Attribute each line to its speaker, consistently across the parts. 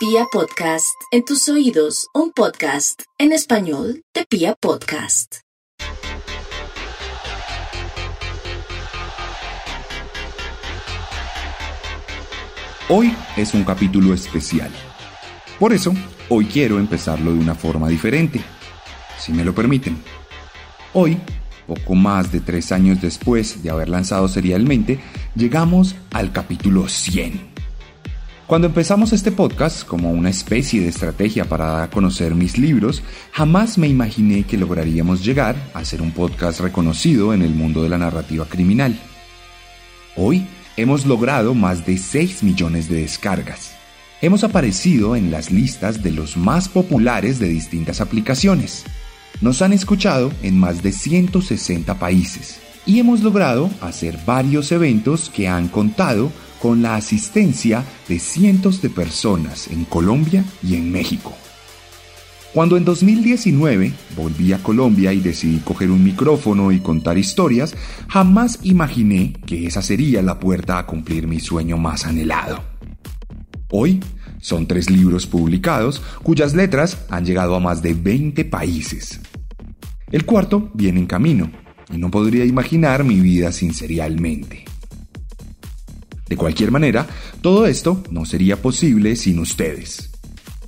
Speaker 1: Pia Podcast, en tus oídos, un podcast en español de Pia Podcast.
Speaker 2: Hoy es un capítulo especial. Por eso, hoy quiero empezarlo de una forma diferente, si me lo permiten. Hoy, poco más de tres años después de haber lanzado serialmente, llegamos al capítulo 100. Cuando empezamos este podcast como una especie de estrategia para dar a conocer mis libros, jamás me imaginé que lograríamos llegar a ser un podcast reconocido en el mundo de la narrativa criminal. Hoy hemos logrado más de 6 millones de descargas. Hemos aparecido en las listas de los más populares de distintas aplicaciones. Nos han escuchado en más de 160 países y hemos logrado hacer varios eventos que han contado con la asistencia de cientos de personas en Colombia y en México. Cuando en 2019 volví a Colombia y decidí coger un micrófono y contar historias, jamás imaginé que esa sería la puerta a cumplir mi sueño más anhelado. Hoy son tres libros publicados cuyas letras han llegado a más de 20 países. El cuarto viene en camino y no podría imaginar mi vida sin serialmente. De cualquier manera, todo esto no sería posible sin ustedes.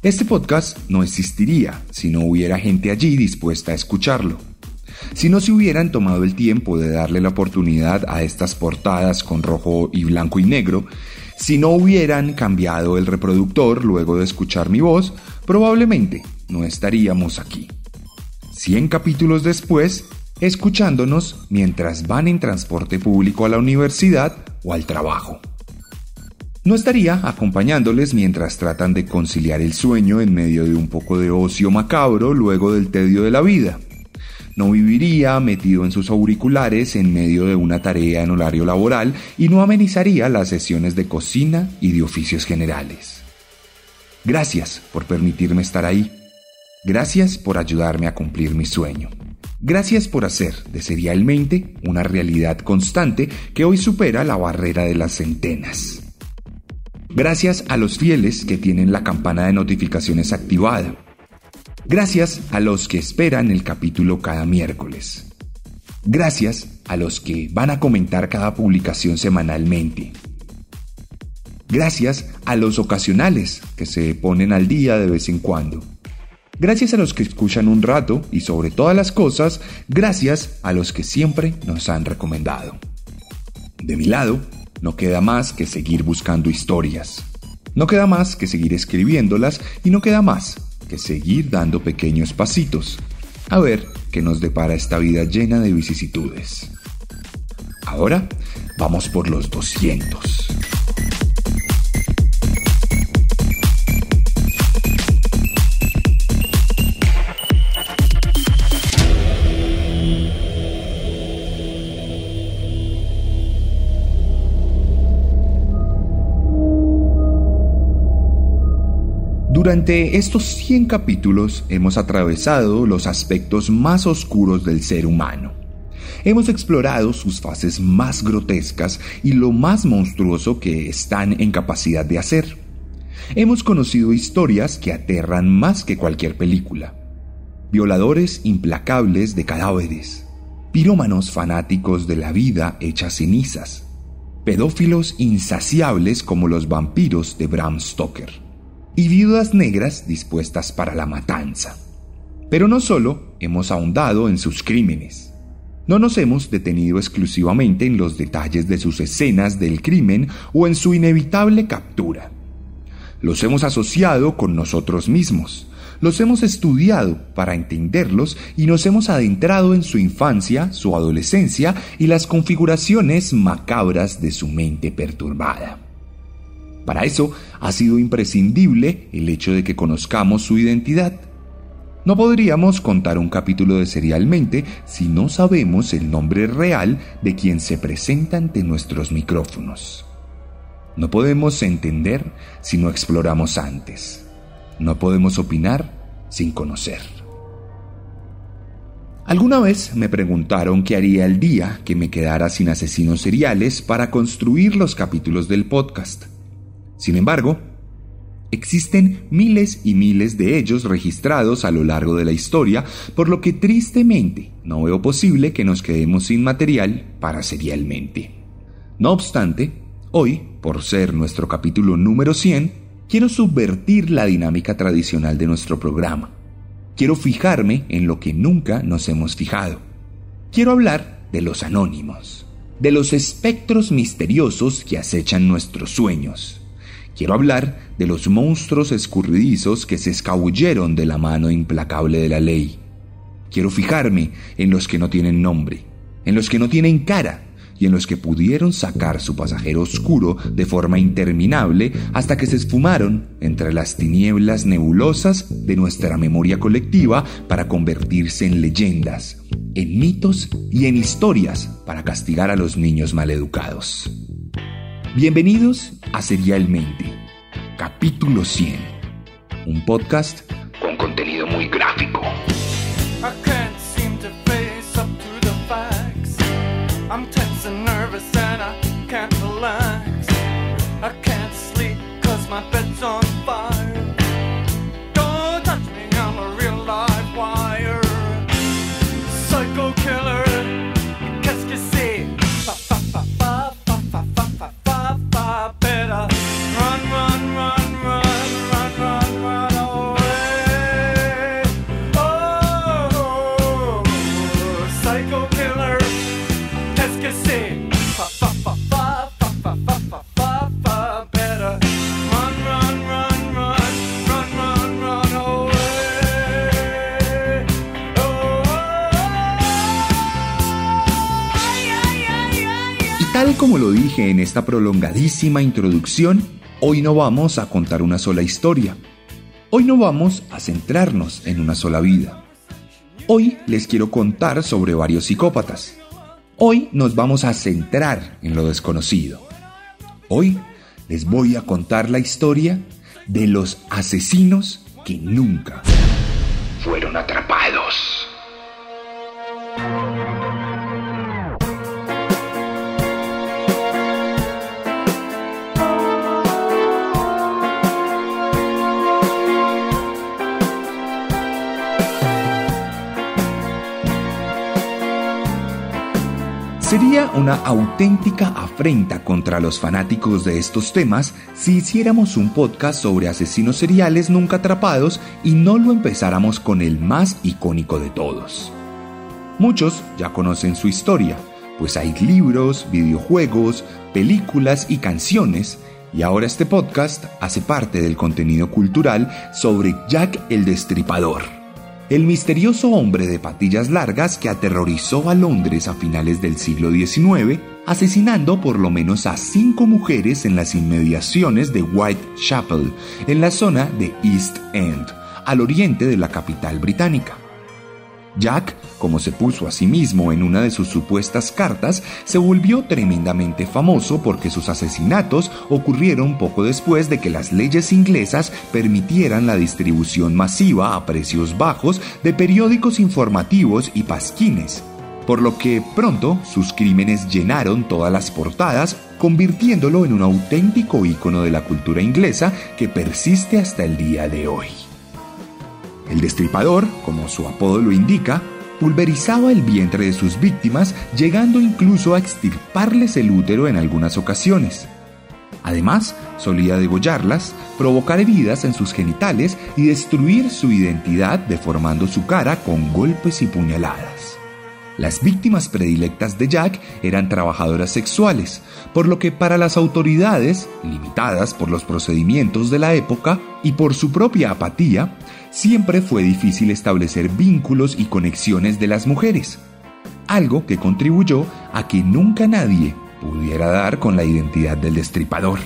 Speaker 2: Este podcast no existiría si no hubiera gente allí dispuesta a escucharlo. Si no se hubieran tomado el tiempo de darle la oportunidad a estas portadas con rojo y blanco y negro, si no hubieran cambiado el reproductor luego de escuchar mi voz, probablemente no estaríamos aquí. 100 capítulos después, escuchándonos mientras van en transporte público a la universidad o al trabajo. No estaría acompañándoles mientras tratan de conciliar el sueño en medio de un poco de ocio macabro luego del tedio de la vida. No viviría metido en sus auriculares en medio de una tarea en horario laboral y no amenizaría las sesiones de cocina y de oficios generales. Gracias por permitirme estar ahí. Gracias por ayudarme a cumplir mi sueño. Gracias por hacer de serialmente una realidad constante que hoy supera la barrera de las centenas. Gracias a los fieles que tienen la campana de notificaciones activada. Gracias a los que esperan el capítulo cada miércoles. Gracias a los que van a comentar cada publicación semanalmente. Gracias a los ocasionales que se ponen al día de vez en cuando. Gracias a los que escuchan un rato y sobre todas las cosas, gracias a los que siempre nos han recomendado. De mi lado, no queda más que seguir buscando historias. No queda más que seguir escribiéndolas y no queda más que seguir dando pequeños pasitos. A ver qué nos depara esta vida llena de vicisitudes. Ahora vamos por los 200. Durante estos 100 capítulos hemos atravesado los aspectos más oscuros del ser humano. Hemos explorado sus fases más grotescas y lo más monstruoso que están en capacidad de hacer. Hemos conocido historias que aterran más que cualquier película. Violadores implacables de cadáveres. Pirómanos fanáticos de la vida hecha cenizas. Pedófilos insaciables como los vampiros de Bram Stoker y viudas negras dispuestas para la matanza. Pero no solo hemos ahondado en sus crímenes. No nos hemos detenido exclusivamente en los detalles de sus escenas del crimen o en su inevitable captura. Los hemos asociado con nosotros mismos, los hemos estudiado para entenderlos y nos hemos adentrado en su infancia, su adolescencia y las configuraciones macabras de su mente perturbada. Para eso ha sido imprescindible el hecho de que conozcamos su identidad. No podríamos contar un capítulo de Serialmente si no sabemos el nombre real de quien se presenta ante nuestros micrófonos. No podemos entender si no exploramos antes. No podemos opinar sin conocer. Alguna vez me preguntaron qué haría el día que me quedara sin asesinos seriales para construir los capítulos del podcast. Sin embargo, Existen miles y miles de ellos registrados a lo largo de la historia, por lo que tristemente no veo posible que nos quedemos sin material para serialmente. No obstante, hoy, por ser nuestro capítulo número 100, quiero subvertir la dinámica tradicional de nuestro programa. Quiero fijarme en lo que nunca nos hemos fijado. Quiero hablar de los anónimos, de los espectros misteriosos que acechan nuestros sueños Quiero hablar de los monstruos escurridizos que se escabulleron de la mano implacable de la ley. Quiero fijarme en los que no tienen nombre, en los que no tienen cara y en los que pudieron sacar su pasajero oscuro de forma interminable hasta que se esfumaron entre las tinieblas nebulosas de nuestra memoria colectiva para convertirse en leyendas, en mitos y en historias para castigar a los niños maleducados. Bienvenidos a Serialmente, capítulo 100, un podcast con contenido muy gráfico. Esta prolongadísima introducción, hoy no vamos a contar una sola historia. Hoy no vamos a centrarnos en una sola vida. Hoy les quiero contar sobre varios psicópatas. Hoy nos vamos a centrar en lo desconocido. Hoy les voy a contar la historia de los asesinos que nunca fueron atrapados. Sería una auténtica afrenta contra los fanáticos de estos temas si hiciéramos un podcast sobre asesinos seriales nunca atrapados y no lo empezáramos con el más icónico de todos. Muchos ya conocen su historia, pues hay libros, videojuegos, películas y canciones, y ahora este podcast hace parte del contenido cultural sobre Jack el Destripador el misterioso hombre de patillas largas que aterrorizó a Londres a finales del siglo XIX, asesinando por lo menos a cinco mujeres en las inmediaciones de Whitechapel, en la zona de East End, al oriente de la capital británica. Jack, como se puso a sí mismo en una de sus supuestas cartas, se volvió tremendamente famoso porque sus asesinatos ocurrieron poco después de que las leyes inglesas permitieran la distribución masiva a precios bajos de periódicos informativos y pasquines, por lo que pronto sus crímenes llenaron todas las portadas, convirtiéndolo en un auténtico ícono de la cultura inglesa que persiste hasta el día de hoy. El destripador, como su apodo lo indica, pulverizaba el vientre de sus víctimas, llegando incluso a extirparles el útero en algunas ocasiones. Además, solía degollarlas, provocar heridas en sus genitales y destruir su identidad deformando su cara con golpes y puñaladas. Las víctimas predilectas de Jack eran trabajadoras sexuales, por lo que para las autoridades, limitadas por los procedimientos de la época y por su propia apatía, siempre fue difícil establecer vínculos y conexiones de las mujeres, algo que contribuyó a que nunca nadie pudiera dar con la identidad del destripador.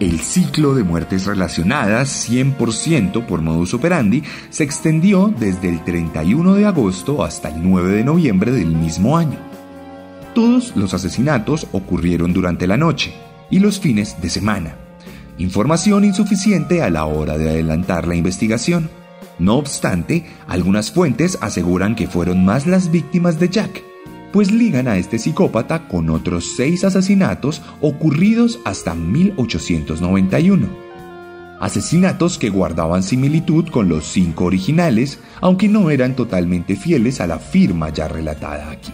Speaker 2: El ciclo de muertes relacionadas 100% por modus operandi se extendió desde el 31 de agosto hasta el 9 de noviembre del mismo año. Todos los asesinatos ocurrieron durante la noche y los fines de semana información insuficiente a la hora de adelantar la investigación. No obstante, algunas fuentes aseguran que fueron más las víctimas de Jack, pues ligan a este psicópata con otros seis asesinatos ocurridos hasta 1891. asesinatos que guardaban similitud con los cinco originales, aunque no eran totalmente fieles a la firma ya relatada aquí.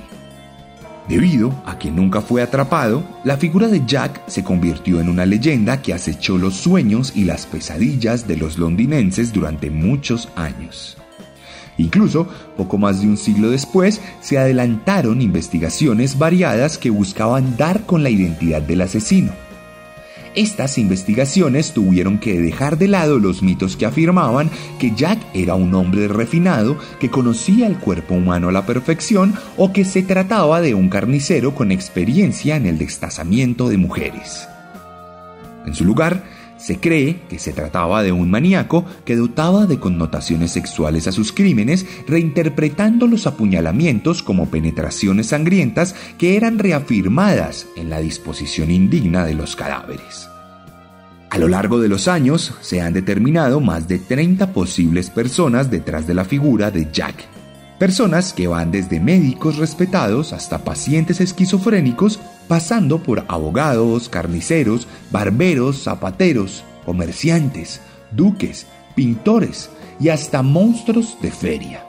Speaker 2: Debido a que nunca fue atrapado, la figura de Jack se convirtió en una leyenda que acechó los sueños y las pesadillas de los londinenses durante muchos años. Incluso, poco más de un siglo después, se adelantaron investigaciones variadas que buscaban dar con la identidad del asesino. Estas investigaciones tuvieron que dejar de lado los mitos que afirmaban que Jack era un hombre refinado que conocía el cuerpo humano a la perfección o que se trataba de un carnicero con experiencia en el destazamiento de mujeres. En su lugar, se cree que se trataba de un maníaco que dotaba de connotaciones sexuales a sus crímenes, reinterpretando los apuñalamientos como penetraciones sangrientas que eran reafirmadas en la disposición indigna de los cadáveres. A lo largo de los años se han determinado más de 30 posibles personas detrás de la figura de Jack. Personas que van desde médicos respetados hasta pacientes esquizofrénicos pasando por abogados, carniceros, barberos, zapateros, comerciantes, duques, pintores y hasta monstruos de feria.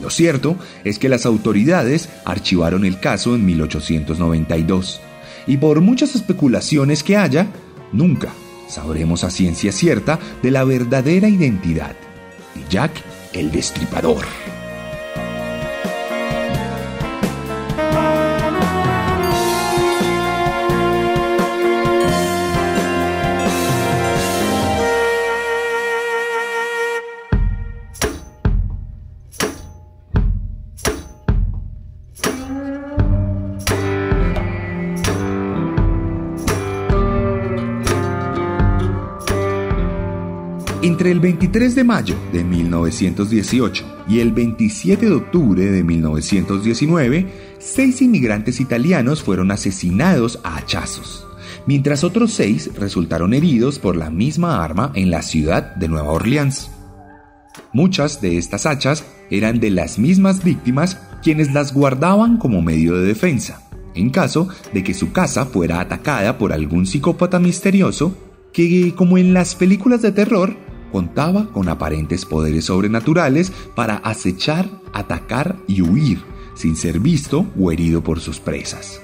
Speaker 2: Lo cierto es que las autoridades archivaron el caso en 1892 y por muchas especulaciones que haya, nunca sabremos a ciencia cierta de la verdadera identidad de Jack el Destripador. El 23 de mayo de 1918 y el 27 de octubre de 1919, seis inmigrantes italianos fueron asesinados a hachazos, mientras otros seis resultaron heridos por la misma arma en la ciudad de Nueva Orleans. Muchas de estas hachas eran de las mismas víctimas quienes las guardaban como medio de defensa, en caso de que su casa fuera atacada por algún psicópata misterioso que, como en las películas de terror, contaba con aparentes poderes sobrenaturales para acechar, atacar y huir sin ser visto o herido por sus presas.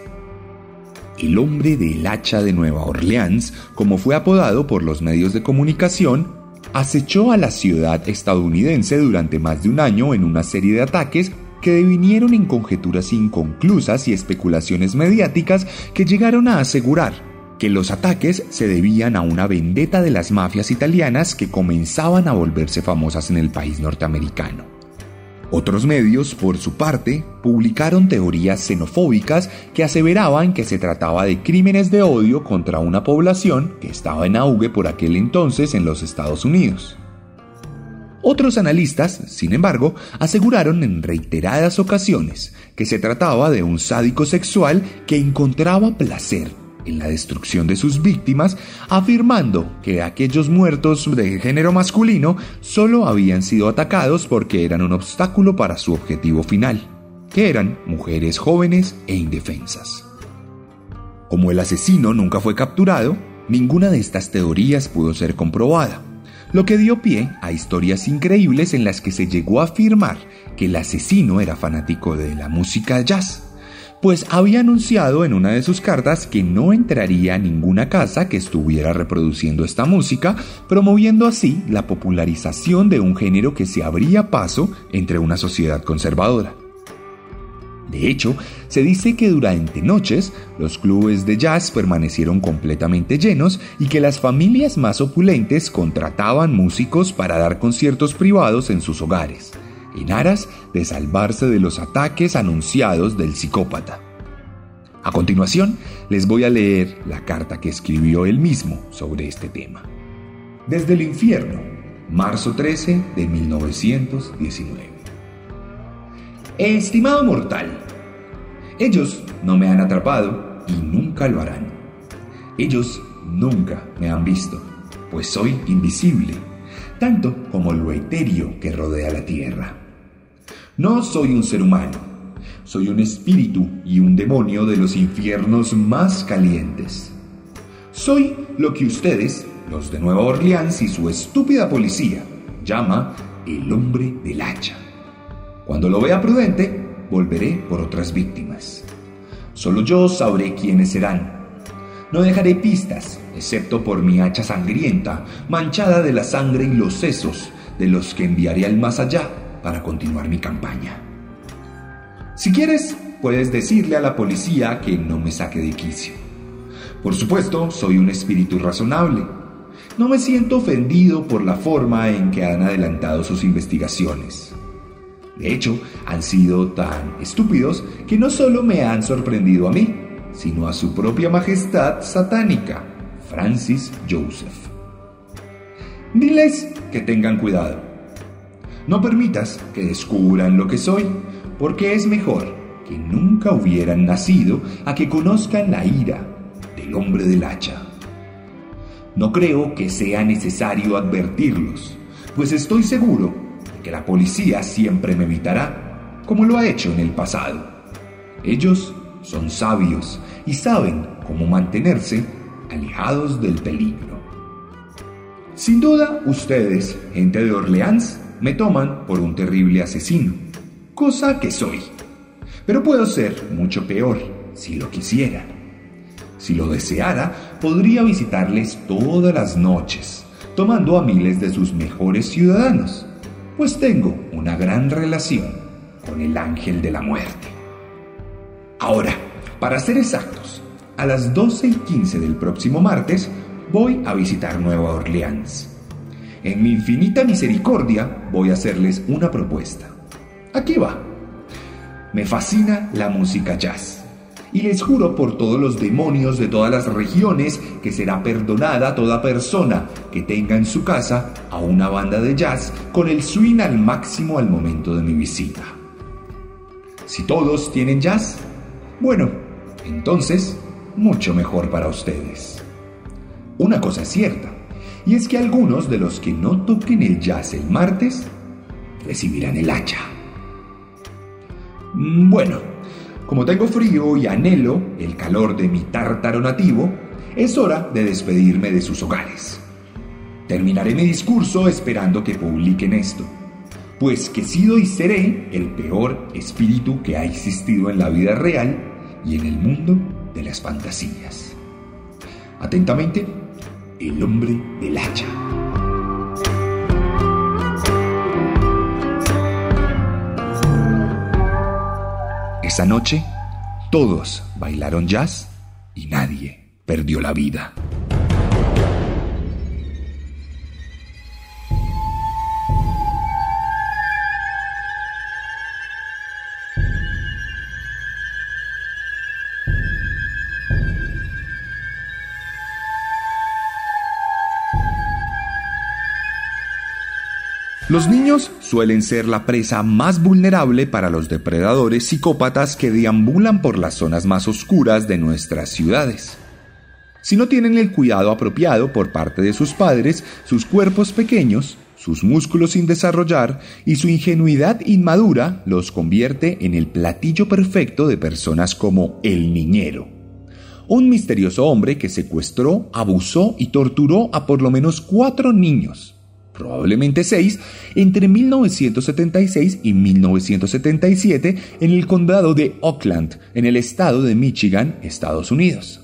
Speaker 2: El hombre del hacha de Nueva Orleans, como fue apodado por los medios de comunicación, acechó a la ciudad estadounidense durante más de un año en una serie de ataques que devinieron en conjeturas inconclusas y especulaciones mediáticas que llegaron a asegurar que los ataques se debían a una vendetta de las mafias italianas que comenzaban a volverse famosas en el país norteamericano. Otros medios, por su parte, publicaron teorías xenofóbicas que aseveraban que se trataba de crímenes de odio contra una población que estaba en auge por aquel entonces en los Estados Unidos. Otros analistas, sin embargo, aseguraron en reiteradas ocasiones que se trataba de un sádico sexual que encontraba placer en la destrucción de sus víctimas, afirmando que aquellos muertos de género masculino solo habían sido atacados porque eran un obstáculo para su objetivo final, que eran mujeres jóvenes e indefensas. Como el asesino nunca fue capturado, ninguna de estas teorías pudo ser comprobada, lo que dio pie a historias increíbles en las que se llegó a afirmar que el asesino era fanático de la música jazz pues había anunciado en una de sus cartas que no entraría a ninguna casa que estuviera reproduciendo esta música, promoviendo así la popularización de un género que se abría paso entre una sociedad conservadora. De hecho, se dice que durante noches los clubes de jazz permanecieron completamente llenos y que las familias más opulentes contrataban músicos para dar conciertos privados en sus hogares en aras de salvarse de los ataques anunciados del psicópata. A continuación, les voy a leer la carta que escribió él mismo sobre este tema. Desde el infierno, marzo 13 de 1919. Estimado mortal, ellos no me han atrapado y nunca lo harán. Ellos nunca me han visto, pues soy invisible, tanto como lo etéreo que rodea la tierra. No soy un ser humano, soy un espíritu y un demonio de los infiernos más calientes. Soy lo que ustedes los de Nueva Orleans y su estúpida policía llama el hombre del hacha. Cuando lo vea prudente, volveré por otras víctimas. Solo yo sabré quiénes serán. No dejaré pistas, excepto por mi hacha sangrienta, manchada de la sangre y los sesos de los que enviaré al más allá para continuar mi campaña. Si quieres, puedes decirle a la policía que no me saque de quicio. Por supuesto, soy un espíritu razonable. No me siento ofendido por la forma en que han adelantado sus investigaciones. De hecho, han sido tan estúpidos que no solo me han sorprendido a mí, sino a su propia majestad satánica, Francis Joseph. Diles que tengan cuidado. No permitas que descubran lo que soy, porque es mejor que nunca hubieran nacido a que conozcan la ira del hombre del hacha. No creo que sea necesario advertirlos, pues estoy seguro de que la policía siempre me evitará, como lo ha hecho en el pasado. Ellos son sabios y saben cómo mantenerse alejados del peligro. Sin duda, ustedes, gente de Orleans, me toman por un terrible asesino, cosa que soy. Pero puedo ser mucho peor si lo quisiera. Si lo deseara, podría visitarles todas las noches, tomando a miles de sus mejores ciudadanos, pues tengo una gran relación con el ángel de la muerte. Ahora, para ser exactos, a las 12 y 15 del próximo martes voy a visitar Nueva Orleans. En mi infinita misericordia voy a hacerles una propuesta. Aquí va. Me fascina la música jazz. Y les juro por todos los demonios de todas las regiones que será perdonada toda persona que tenga en su casa a una banda de jazz con el swing al máximo al momento de mi visita. Si todos tienen jazz, bueno, entonces mucho mejor para ustedes. Una cosa es cierta, y es que algunos de los que no toquen el jazz el martes recibirán el hacha. Mm, bueno, como tengo frío y anhelo el calor de mi tártaro nativo, es hora de despedirme de sus hogares. Terminaré mi discurso esperando que publiquen esto, pues que sido y seré el peor espíritu que ha existido en la vida real y en el mundo de las fantasías. Atentamente, el hombre del hacha. Esa noche, todos bailaron jazz y nadie perdió la vida. Los niños suelen ser la presa más vulnerable para los depredadores psicópatas que deambulan por las zonas más oscuras de nuestras ciudades. Si no tienen el cuidado apropiado por parte de sus padres, sus cuerpos pequeños, sus músculos sin desarrollar y su ingenuidad inmadura los convierte en el platillo perfecto de personas como el niñero. Un misterioso hombre que secuestró, abusó y torturó a por lo menos cuatro niños probablemente seis, entre 1976 y 1977 en el condado de Oakland, en el estado de Michigan, Estados Unidos.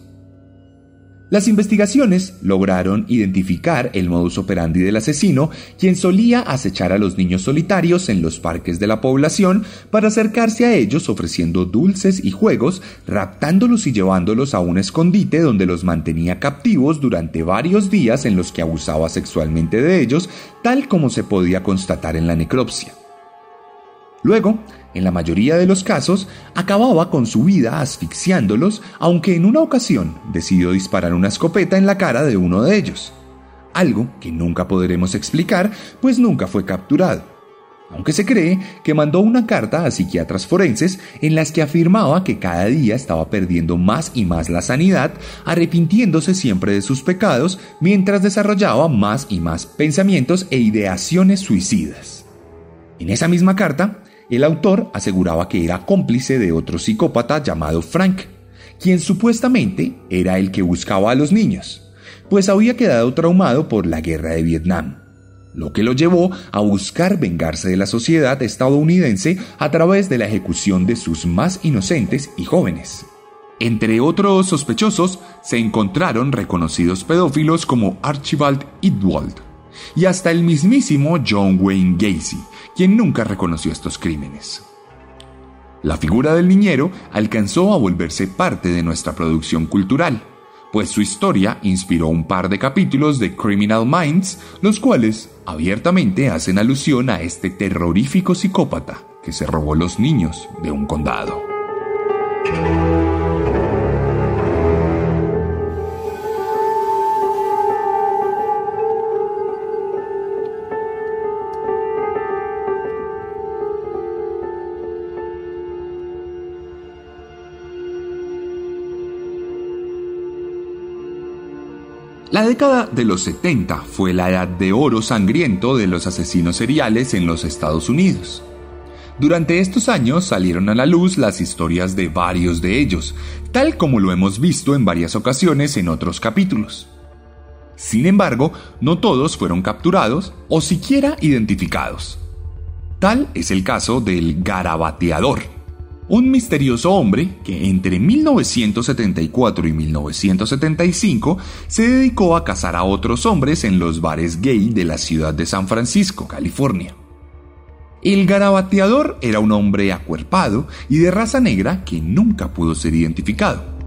Speaker 2: Las investigaciones lograron identificar el modus operandi del asesino, quien solía acechar a los niños solitarios en los parques de la población para acercarse a ellos ofreciendo dulces y juegos, raptándolos y llevándolos a un escondite donde los mantenía captivos durante varios días en los que abusaba sexualmente de ellos, tal como se podía constatar en la necropsia. Luego, en la mayoría de los casos, acababa con su vida asfixiándolos, aunque en una ocasión decidió disparar una escopeta en la cara de uno de ellos. Algo que nunca podremos explicar, pues nunca fue capturado. Aunque se cree que mandó una carta a psiquiatras forenses en las que afirmaba que cada día estaba perdiendo más y más la sanidad, arrepintiéndose siempre de sus pecados, mientras desarrollaba más y más pensamientos e ideaciones suicidas. En esa misma carta, el autor aseguraba que era cómplice de otro psicópata llamado Frank, quien supuestamente era el que buscaba a los niños. pues había quedado traumado por la guerra de Vietnam, lo que lo llevó a buscar vengarse de la sociedad estadounidense a través de la ejecución de sus más inocentes y jóvenes. Entre otros sospechosos se encontraron reconocidos pedófilos como Archibald Idwald y hasta el mismísimo John Wayne Gacy, quien nunca reconoció estos crímenes. La figura del niñero alcanzó a volverse parte de nuestra producción cultural, pues su historia inspiró un par de capítulos de Criminal Minds, los cuales abiertamente hacen alusión a este terrorífico psicópata que se robó los niños de un condado. La década de los 70 fue la edad de oro sangriento de los asesinos seriales en los Estados Unidos. Durante estos años salieron a la luz las historias de varios de ellos, tal como lo hemos visto en varias ocasiones en otros capítulos. Sin embargo, no todos fueron capturados o siquiera identificados. Tal es el caso del garabateador, un misterioso hombre que entre 1974 y 1975 se dedicó a cazar a otros hombres en los bares gay de la ciudad de San Francisco, California. El garabateador era un hombre acuerpado y de raza negra que nunca pudo ser identificado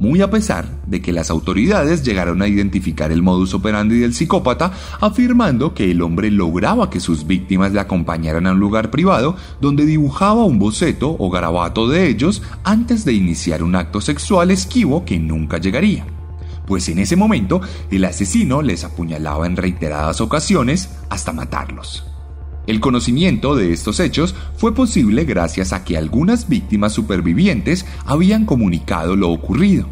Speaker 2: muy a pesar de que las autoridades llegaron a identificar el modus operandi del psicópata, afirmando que el hombre lograba que sus víctimas le acompañaran a un lugar privado donde dibujaba un boceto o garabato de ellos antes de iniciar un acto sexual esquivo que nunca llegaría. Pues en ese momento el asesino les apuñalaba en reiteradas ocasiones hasta matarlos. El conocimiento de estos hechos fue posible gracias a que algunas víctimas supervivientes habían comunicado lo ocurrido.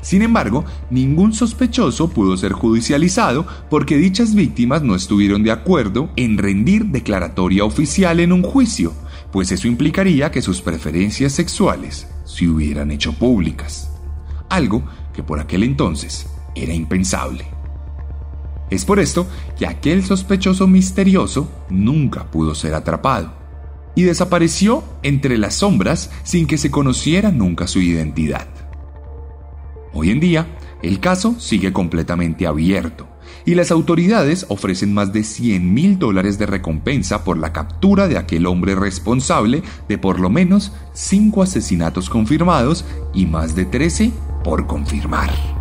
Speaker 2: Sin embargo, ningún sospechoso pudo ser judicializado porque dichas víctimas no estuvieron de acuerdo en rendir declaratoria oficial en un juicio, pues eso implicaría que sus preferencias sexuales se hubieran hecho públicas, algo que por aquel entonces era impensable. Es por esto que aquel sospechoso misterioso nunca pudo ser atrapado y desapareció entre las sombras sin que se conociera nunca su identidad. Hoy en día, el caso sigue completamente abierto y las autoridades ofrecen más de 100 mil dólares de recompensa por la captura de aquel hombre responsable de por lo menos 5 asesinatos confirmados y más de 13 por confirmar.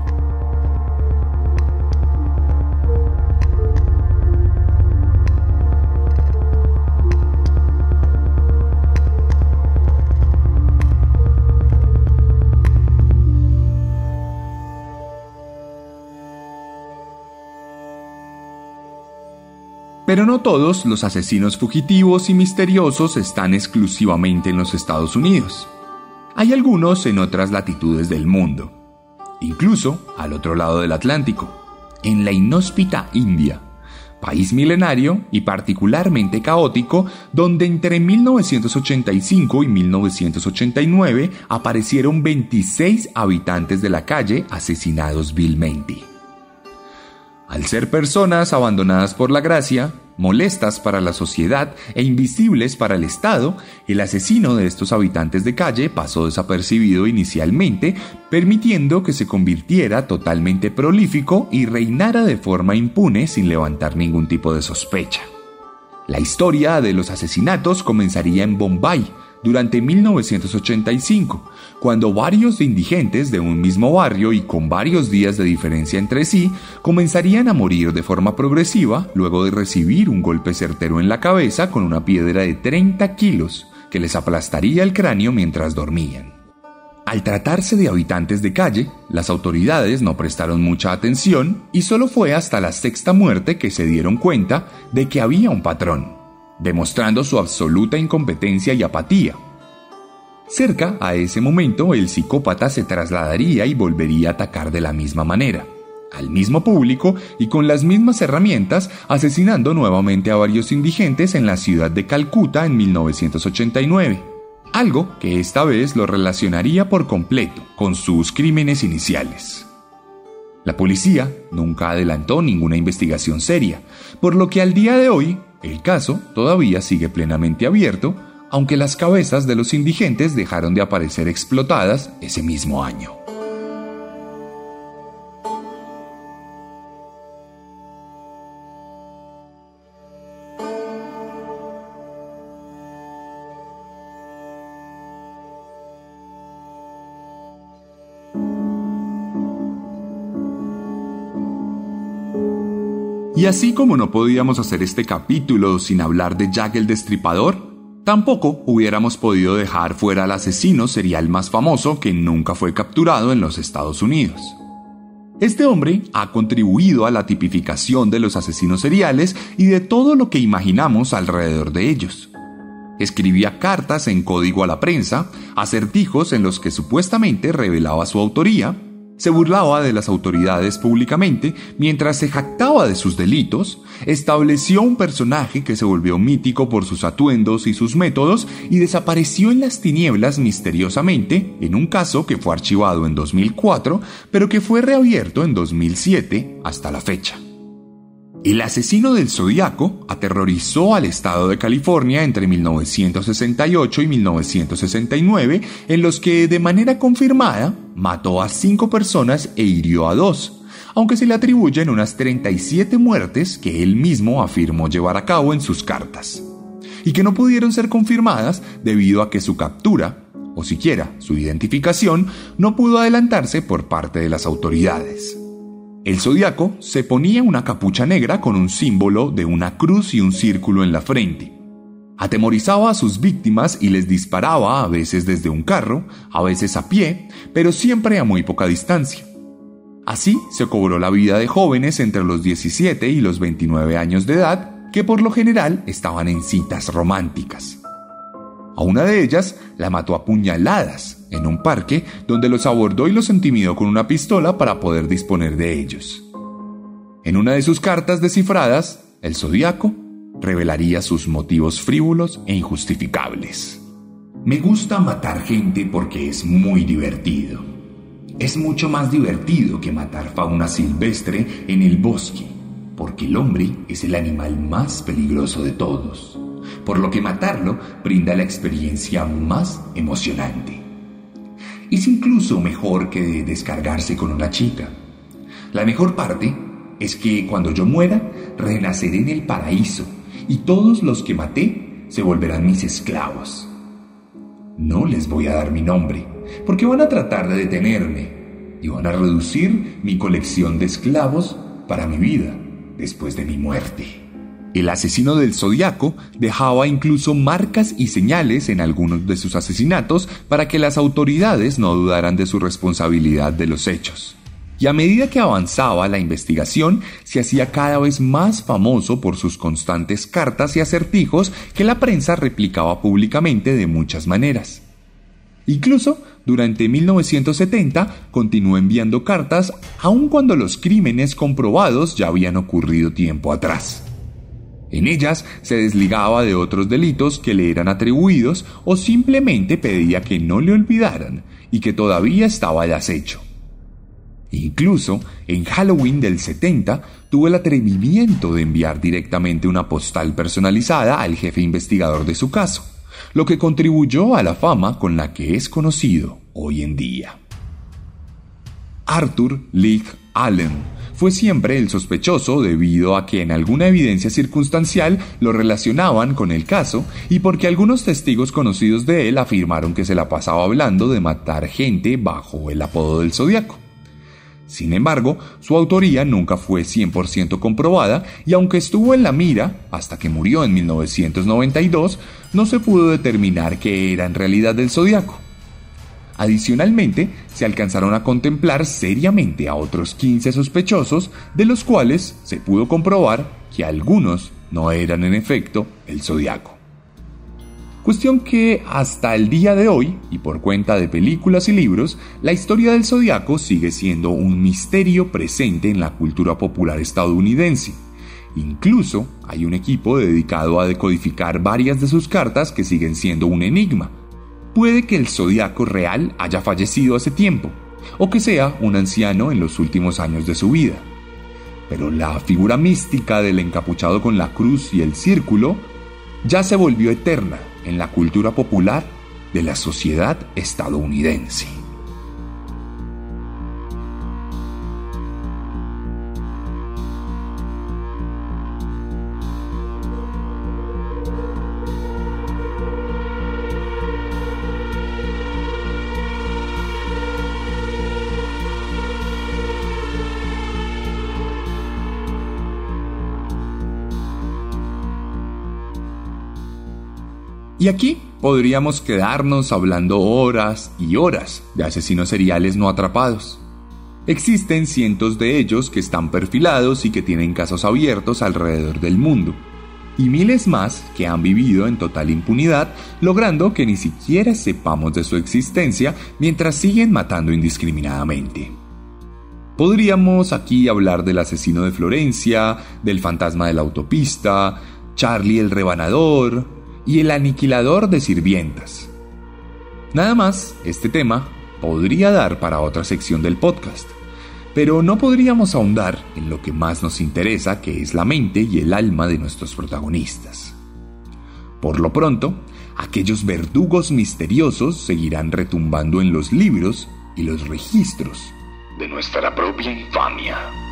Speaker 2: Pero no todos los asesinos fugitivos y misteriosos están exclusivamente en los Estados Unidos. Hay algunos en otras latitudes del mundo, incluso al otro lado del Atlántico, en la inhóspita India, país milenario y particularmente caótico, donde entre 1985 y 1989 aparecieron 26 habitantes de la calle asesinados vilmente. Al ser personas abandonadas por la gracia, molestas para la sociedad e invisibles para el Estado, el asesino de estos habitantes de calle pasó desapercibido inicialmente, permitiendo que se convirtiera totalmente prolífico y reinara de forma impune sin levantar ningún tipo de sospecha. La historia de los asesinatos comenzaría en Bombay, durante 1985, cuando varios indigentes de un mismo barrio y con varios días de diferencia entre sí comenzarían a morir de forma progresiva luego de recibir un golpe certero en la cabeza con una piedra de 30 kilos que les aplastaría el cráneo mientras dormían. Al tratarse de habitantes de calle, las autoridades no prestaron mucha atención y solo fue hasta la sexta muerte que se dieron cuenta de que había un patrón demostrando su absoluta incompetencia y apatía. Cerca a ese momento, el psicópata se trasladaría y volvería a atacar de la misma manera, al mismo público y con las mismas herramientas, asesinando nuevamente a varios indigentes en la ciudad de Calcuta en 1989, algo que esta vez lo relacionaría por completo con sus crímenes iniciales. La policía nunca adelantó ninguna investigación seria, por lo que al día de hoy el caso todavía sigue plenamente abierto, aunque las cabezas de los indigentes dejaron de aparecer explotadas ese mismo año. Y así como no podíamos hacer este capítulo sin hablar de Jack el Destripador, tampoco hubiéramos podido dejar fuera al asesino serial más famoso que nunca fue capturado en los Estados Unidos. Este hombre ha contribuido a la tipificación de los asesinos seriales y de todo lo que imaginamos alrededor de ellos. Escribía cartas en código a la prensa, acertijos en los que supuestamente revelaba su autoría, se burlaba de las autoridades públicamente mientras se jactaba de sus delitos, estableció un personaje que se volvió mítico por sus atuendos y sus métodos y desapareció en las tinieblas misteriosamente en un caso que fue archivado en 2004 pero que fue reabierto en 2007 hasta la fecha. El asesino del Zodíaco aterrorizó al estado de California entre 1968 y 1969, en los que de manera confirmada mató a cinco personas e hirió a dos, aunque se le atribuyen unas 37 muertes que él mismo afirmó llevar a cabo en sus cartas, y que no pudieron ser confirmadas debido a que su captura, o siquiera su identificación, no pudo adelantarse por parte de las autoridades. El zodiaco se ponía una capucha negra con un símbolo de una cruz y un círculo en la frente. Atemorizaba a sus víctimas y les disparaba a veces desde un carro, a veces a pie, pero siempre a muy poca distancia. Así se cobró la vida de jóvenes entre los 17 y los 29 años de edad, que por lo general estaban en citas románticas. A una de ellas la mató a puñaladas en un parque donde los abordó y los intimidó con una pistola para poder disponer de ellos. En una de sus cartas descifradas, el zodiaco revelaría sus motivos frívolos e injustificables. Me gusta matar gente porque es muy divertido. Es mucho más divertido que matar fauna silvestre en el bosque, porque el hombre es el animal más peligroso de todos, por lo que matarlo brinda la experiencia más emocionante. Es incluso mejor que descargarse con una chica. La mejor parte es que cuando yo muera, renaceré en el paraíso y todos los que maté se volverán mis esclavos. No les voy a dar mi nombre, porque van a tratar de detenerme y van a reducir mi colección de esclavos para mi vida después de mi muerte. El asesino del zodiaco dejaba incluso marcas y señales en algunos de sus asesinatos para que las autoridades no dudaran de su responsabilidad de los hechos. Y a medida que avanzaba la investigación, se hacía cada vez más famoso por sus constantes cartas y acertijos que la prensa replicaba públicamente de muchas maneras. Incluso durante 1970 continuó enviando cartas aun cuando los crímenes comprobados ya habían ocurrido tiempo atrás. En ellas se desligaba de otros delitos que le eran atribuidos o simplemente pedía que no le olvidaran y que todavía estaba de acecho. Incluso en Halloween del 70 tuvo el atrevimiento de enviar directamente una postal personalizada al jefe investigador de su caso, lo que contribuyó a la fama con la que es conocido hoy en día. Arthur Leigh Allen fue siempre el sospechoso debido a que en alguna evidencia circunstancial lo relacionaban con el caso y porque algunos testigos conocidos de él afirmaron que se la pasaba hablando de matar gente bajo el apodo del zodiaco. Sin embargo, su autoría nunca fue 100% comprobada y aunque estuvo en la mira hasta que murió en 1992, no se pudo determinar que era en realidad del zodiaco. Adicionalmente, se alcanzaron a contemplar seriamente a otros 15 sospechosos, de los cuales se pudo comprobar que algunos no eran en efecto el zodiaco. Cuestión que hasta el día de hoy, y por cuenta de películas y libros, la historia del zodiaco sigue siendo un misterio presente en la cultura popular estadounidense. Incluso hay un equipo dedicado a decodificar varias de sus cartas que siguen siendo un enigma, puede que el zodiaco real haya fallecido hace tiempo, o que sea un anciano en los últimos años de su vida. Pero la figura mística del encapuchado con la cruz y el círculo ya se volvió eterna en la cultura popular de la sociedad estadounidense. Y aquí podríamos quedarnos hablando horas y horas de asesinos seriales no atrapados. Existen cientos de ellos que están perfilados y que tienen casos abiertos alrededor del mundo, y miles más que han vivido en total impunidad, logrando que ni siquiera sepamos de su existencia mientras siguen matando indiscriminadamente. Podríamos aquí hablar del asesino de Florencia, del fantasma de la autopista, Charlie el rebanador, y el aniquilador de sirvientas. Nada más, este tema podría dar para otra sección del podcast, pero no podríamos ahondar en lo que más nos interesa, que es la mente y el alma de nuestros protagonistas. Por lo pronto, aquellos verdugos misteriosos seguirán retumbando en los libros y los registros de nuestra propia infamia.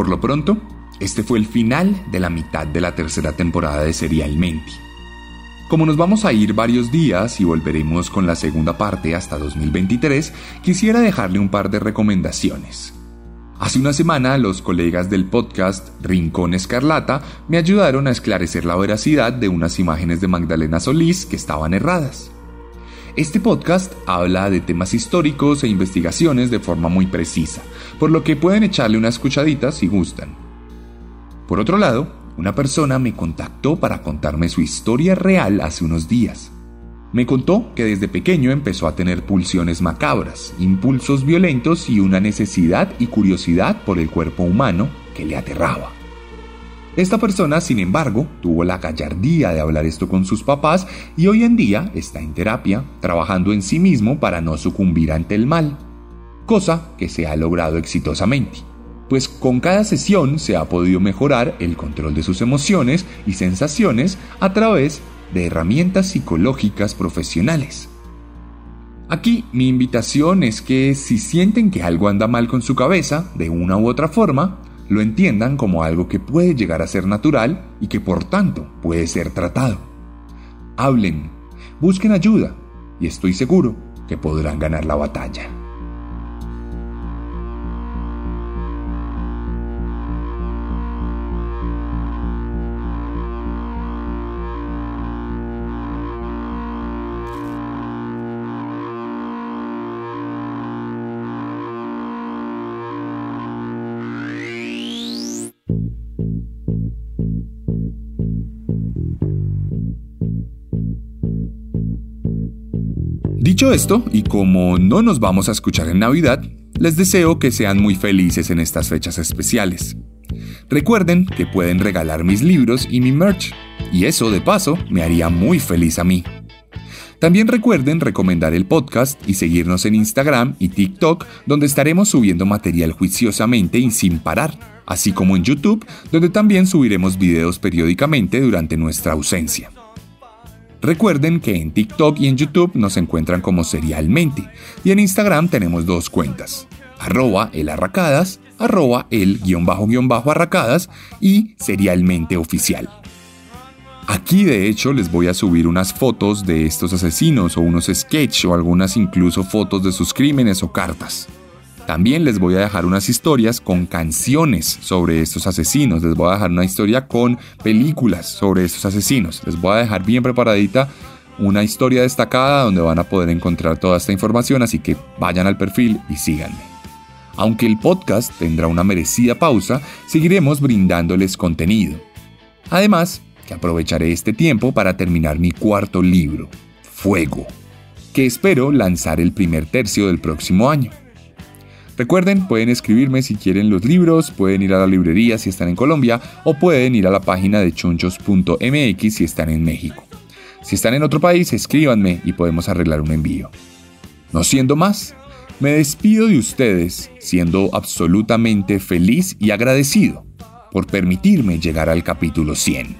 Speaker 2: Por lo pronto, este fue el final de la mitad de la tercera temporada de Serialmente. Como nos vamos a ir varios días y volveremos con la segunda parte hasta 2023, quisiera dejarle un par de recomendaciones. Hace una semana los colegas del podcast Rincón Escarlata me ayudaron a esclarecer la veracidad de unas imágenes de Magdalena Solís que estaban erradas. Este podcast habla de temas históricos e investigaciones de forma muy precisa, por lo que pueden echarle una escuchadita si gustan. Por otro lado, una persona me contactó para contarme su historia real hace unos días. Me contó que desde pequeño empezó a tener pulsiones macabras, impulsos violentos y una necesidad y curiosidad por el cuerpo humano que le aterraba. Esta persona, sin embargo, tuvo la gallardía de hablar esto con sus papás y hoy en día está en terapia, trabajando en sí mismo para no sucumbir ante el mal, cosa que se ha logrado exitosamente, pues con cada sesión se ha podido mejorar el control de sus emociones y sensaciones a través de herramientas psicológicas profesionales. Aquí mi invitación es que si sienten que algo anda mal con su cabeza, de una u otra forma, lo entiendan como algo que puede llegar a ser natural y que por tanto puede ser tratado. Hablen, busquen ayuda y estoy seguro que podrán ganar la batalla. Dicho esto, y como no nos vamos a escuchar en Navidad, les deseo que sean muy felices en estas fechas especiales. Recuerden que pueden regalar mis libros y mi merch, y eso de paso me haría muy feliz a mí. También recuerden recomendar el podcast y seguirnos en Instagram y TikTok, donde estaremos subiendo material juiciosamente y sin parar, así como en YouTube, donde también subiremos videos periódicamente durante nuestra ausencia. Recuerden que en TikTok y en YouTube nos encuentran como serialmente y en Instagram tenemos dos cuentas, arroba el arracadas, arroba el guion bajo guion bajo arracadas y serialmente oficial. Aquí de hecho les voy a subir unas fotos de estos asesinos o unos sketches o algunas incluso fotos de sus crímenes o cartas. También les voy a dejar unas historias con canciones sobre estos asesinos. Les voy a dejar una historia con películas sobre estos asesinos. Les voy a dejar bien preparadita una historia destacada donde van a poder encontrar toda esta información, así que vayan al perfil y síganme. Aunque el podcast tendrá una merecida pausa, seguiremos brindándoles contenido. Además, que aprovecharé este tiempo para terminar mi cuarto libro, Fuego, que espero lanzar el primer tercio del próximo año. Recuerden, pueden escribirme si quieren los libros, pueden ir a la librería si están en Colombia o pueden ir a la página de chonchos.mx si están en México. Si están en otro país, escríbanme y podemos arreglar un envío. No siendo más, me despido de ustedes siendo absolutamente feliz y agradecido por permitirme llegar al capítulo 100.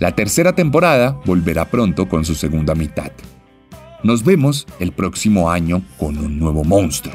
Speaker 2: La tercera temporada volverá pronto con su segunda mitad. Nos vemos el próximo año con un nuevo monstruo.